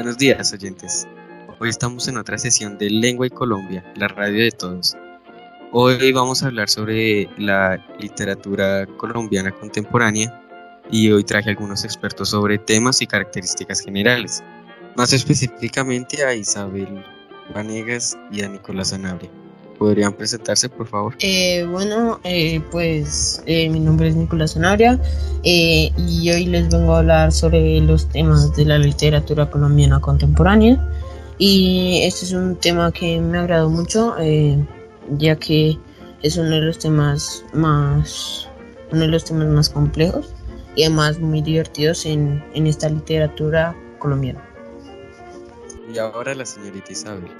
Buenos días, oyentes. Hoy estamos en otra sesión de Lengua y Colombia, la radio de todos. Hoy vamos a hablar sobre la literatura colombiana contemporánea y hoy traje algunos expertos sobre temas y características generales, más específicamente a Isabel Vanegas y a Nicolás Anabria. ¿Podrían presentarse, por favor? Eh, bueno, eh, pues eh, mi nombre es Nicolás Zanabria y hoy les vengo a hablar sobre los temas de la literatura colombiana contemporánea. Y este es un tema que me ha agradado mucho, ya que es uno de los temas más, uno de los temas más complejos y además muy divertidos en, en esta literatura colombiana. Y ahora la señorita Isabel.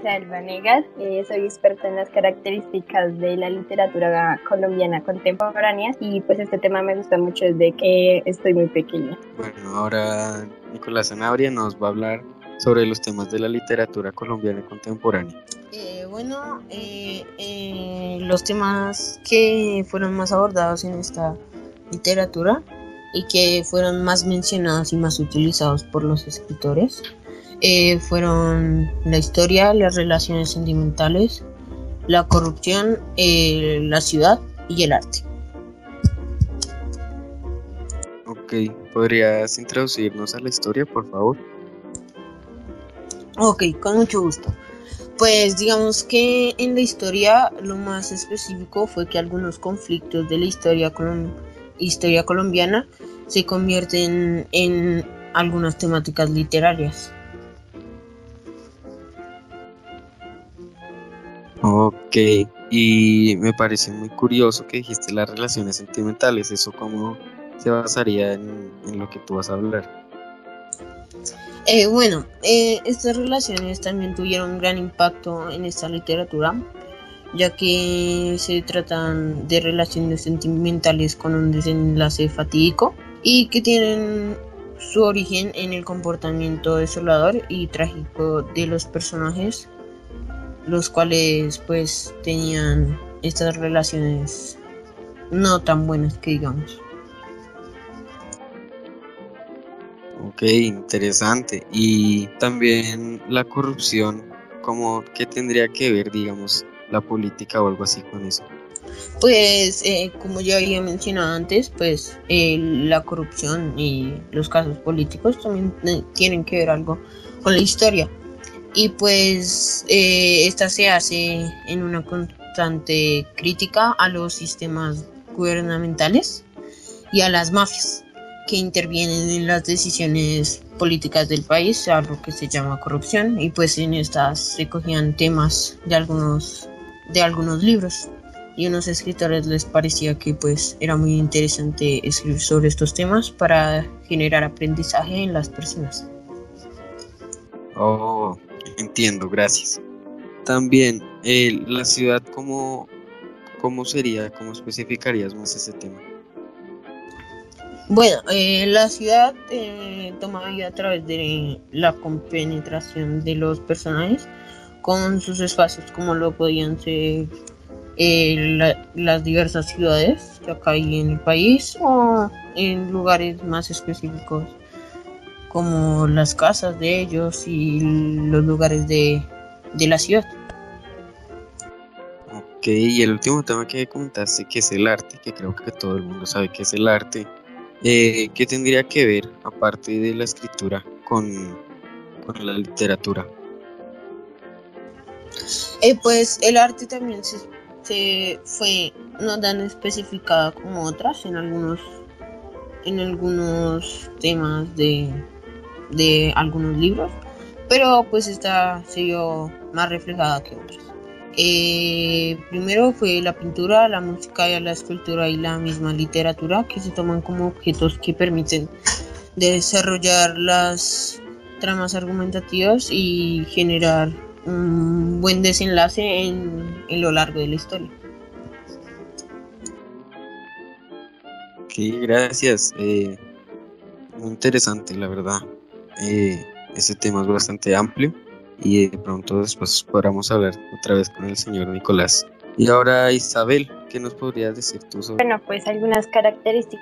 Isabel Vanegas, eh, soy experta en las características de la literatura colombiana contemporánea y pues este tema me gusta mucho desde que estoy muy pequeña. Bueno, ahora Nicolás Sanabria nos va a hablar sobre los temas de la literatura colombiana contemporánea. Eh, bueno, eh, los temas que fueron más abordados en esta literatura y que fueron más mencionados y más utilizados por los escritores eh, fueron la historia, las relaciones sentimentales, la corrupción, eh, la ciudad y el arte. Ok, ¿podrías introducirnos a la historia, por favor? Ok, con mucho gusto. Pues digamos que en la historia lo más específico fue que algunos conflictos de la historia, historia colombiana se convierten en algunas temáticas literarias. Y me parece muy curioso que dijiste las relaciones sentimentales, ¿eso cómo se basaría en, lo que tú vas a hablar? Eh, bueno, eh, estas relaciones también tuvieron un gran impacto en esta literatura, ya que se tratan de relaciones sentimentales con un desenlace fatídico y que tienen su origen en el comportamiento desolador y trágico de los personajes los cuales pues tenían estas relaciones no tan buenas que digamos. Ok, interesante. Y también la corrupción, como que tendría que ver, digamos, la política o algo así con eso? Pues, eh, como ya había mencionado antes, pues eh, la corrupción y los casos políticos también eh, tienen que ver algo con la historia y pues eh, esta se hace en una constante crítica a los sistemas gubernamentales y a las mafias que intervienen en las decisiones políticas del país, algo que se llama corrupción, y pues en estas se cogían temas de algunos, de algunos libros y unos escritores les parecía que pues era muy interesante escribir sobre estos temas para generar aprendizaje en las personas. Oh, Entiendo, gracias. También, la ciudad, ¿cómo, ¿cómo sería? ¿Cómo especificarías más ese tema? Bueno, eh, la ciudad eh, toma vida a través de la compenetración de los personajes con sus espacios, como lo podían ser eh, las diversas ciudades que acá hay en el país o en lugares más específicos como las casas de ellos y los lugares de, la ciudad. Ok, y el último tema que comentaste, que es el arte, que creo que todo el mundo sabe que es el arte, eh, ¿qué tendría que ver, aparte de la escritura, con, con la literatura? Eh, pues el arte también se, se fue no tan especificada como otras en algunos en algunos temas de de algunos libros, pero pues esta se vio más reflejada que otras. Eh, primero fue la pintura, la música, y la escultura y la misma literatura que se toman como objetos que permiten desarrollar las tramas argumentativas y generar un buen desenlace en, lo largo de la historia. Ok, gracias. Eh, muy interesante, la verdad eh, ese tema es bastante amplio y de pronto después podamos hablar otra vez con el señor Nicolás. Y ahora Isabel, ¿qué nos podrías decir tú sobre? Bueno, pues algunas características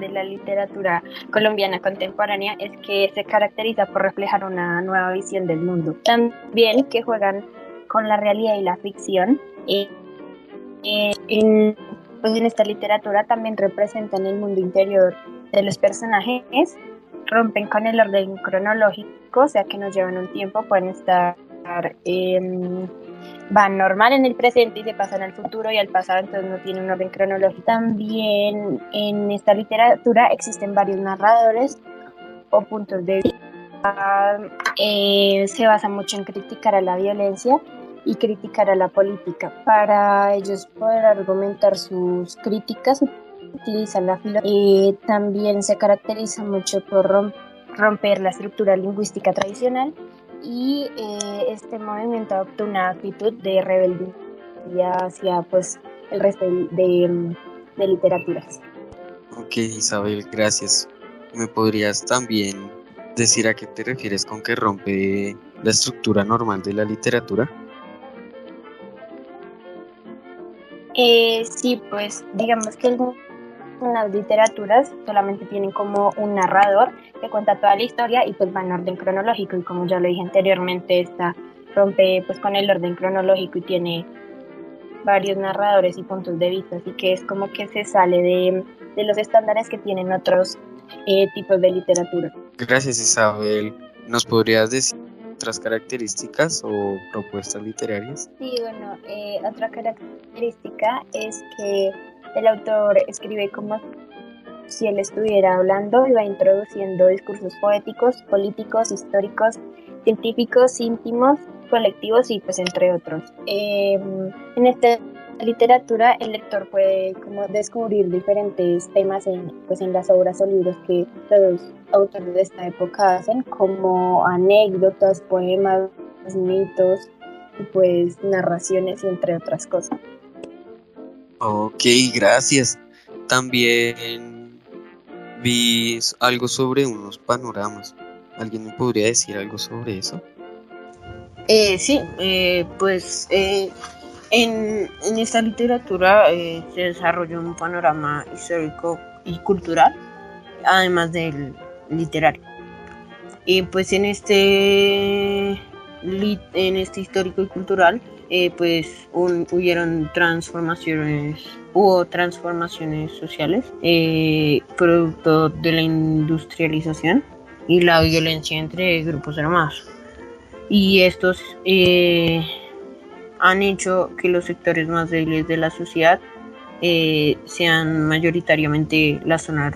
de la literatura colombiana contemporánea es que se caracteriza por reflejar una nueva visión del mundo. También que juegan con la realidad y la ficción. Eh, eh, en, pues en esta literatura también representan el mundo interior de los personajes, rompen con el orden cronológico, o sea que nos llevan un tiempo, pueden estar... Eh, van normal en el presente y se pasan al futuro y al pasado, entonces no tiene un orden cronológico. También en esta literatura existen varios narradores o puntos de vista. Eh, se basa mucho en criticar a la violencia y criticar a la política. Para ellos poder argumentar sus críticas utilizan la filosofía. Eh, también se caracteriza mucho por romper la estructura lingüística tradicional y eh, este movimiento adoptó una actitud de rebeldía hacia pues el resto de, de, literaturas. Ok, Isabel, gracias. ¿Me podrías también decir a qué te refieres con que rompe la estructura normal de la literatura? Eh, sí, pues digamos que las literaturas solamente tienen como un narrador que cuenta toda la historia y pues va en orden cronológico y como ya lo dije anteriormente, esta rompe pues con el orden cronológico y tiene varios narradores y puntos de vista, así que es como que se sale de, de los estándares que tienen otros eh, tipos de literatura. Gracias Isabel. ¿Nos podrías decir otras características o propuestas literarias? Sí, bueno, eh, otra característica es que el autor escribe como si él estuviera hablando y va introduciendo discursos poéticos, políticos, históricos, científicos, íntimos, colectivos y pues entre otros. Em, en esta literatura el lector puede como descubrir diferentes temas en, pues en las obras o libros que los autores de esta época hacen, como anécdotas, poemas, mitos pues narraciones y entre otras cosas. Ok, gracias. También vi algo sobre unos panoramas. ¿Alguien me podría decir algo sobre eso? Eh, sí, eh, pues eh, en, en, esta literatura eh, se desarrolló un panorama histórico y cultural, además del literario. Y pues en este, en este histórico y cultural eh, pues hubieron transformaciones, hubo transformaciones sociales, eh, producto de la industrialización y la violencia entre grupos armados. Y estos eh, han hecho que los sectores más débiles de la sociedad sean mayoritariamente las zonas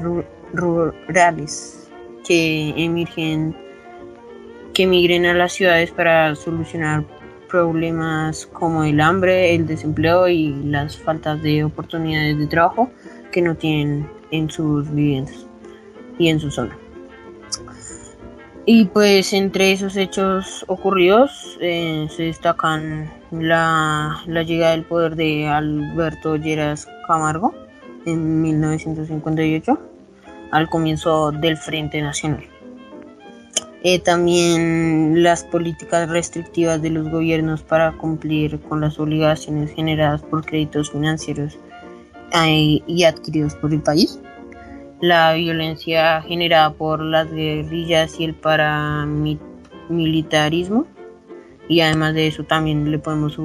rurales que emergen que migren a las ciudades para solucionar problemas como el hambre, el desempleo y las faltas de oportunidades de trabajo que no tienen en sus viviendas y en su zona. Y pues entre esos hechos ocurridos eh, se destacan la, la, llegada del poder de Alberto Lleras Camargo en 1958 al comienzo del Frente Nacional. Eh, también las políticas restrictivas de los gobiernos para cumplir con las obligaciones generadas por créditos financieros eh, y adquiridos por el país. La violencia generada por las guerrillas y el paramilitarismo. Y además de eso también le podemos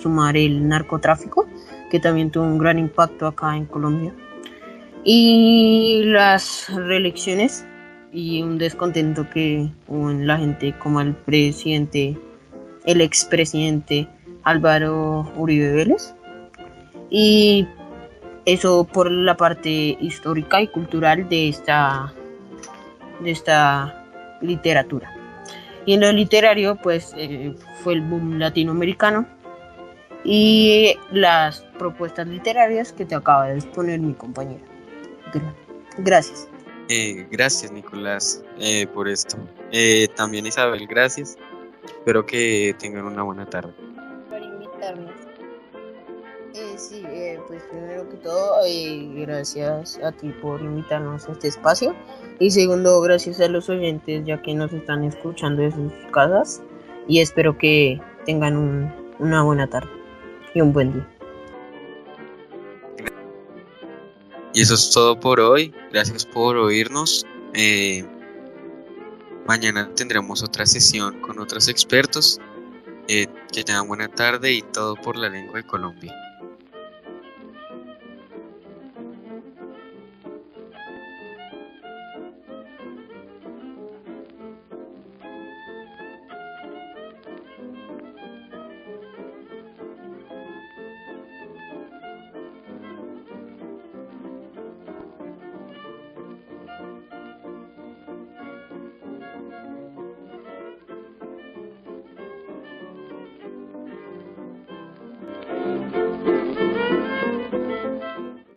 sumar el narcotráfico, que también tuvo un gran impacto acá en Colombia. Y las reelecciones y un descontento que la gente como el presidente, el expresidente Álvaro Uribe Vélez. Y eso por la parte histórica y cultural de esta, de esta literatura. Y en lo literario, pues eh, fue el boom latinoamericano y las propuestas literarias que te acaba de exponer mi compañera. Gracias. Eh, gracias, Nicolás, eh, por esto. Eh, también Isabel, gracias. Espero que tengan una buena tarde. Por invitarnos. sí, pues primero que todo, gracias a ti por invitarnos a este espacio. Y segundo, gracias a los oyentes, ya que nos están escuchando de sus casas. Y espero que tengan una buena tarde y un buen día. Y eso es todo por hoy. Gracias por oírnos. Eh, mañana tendremos otra sesión con otros expertos. Eh, que tengan buena tarde y todo por la lengua de Colombia.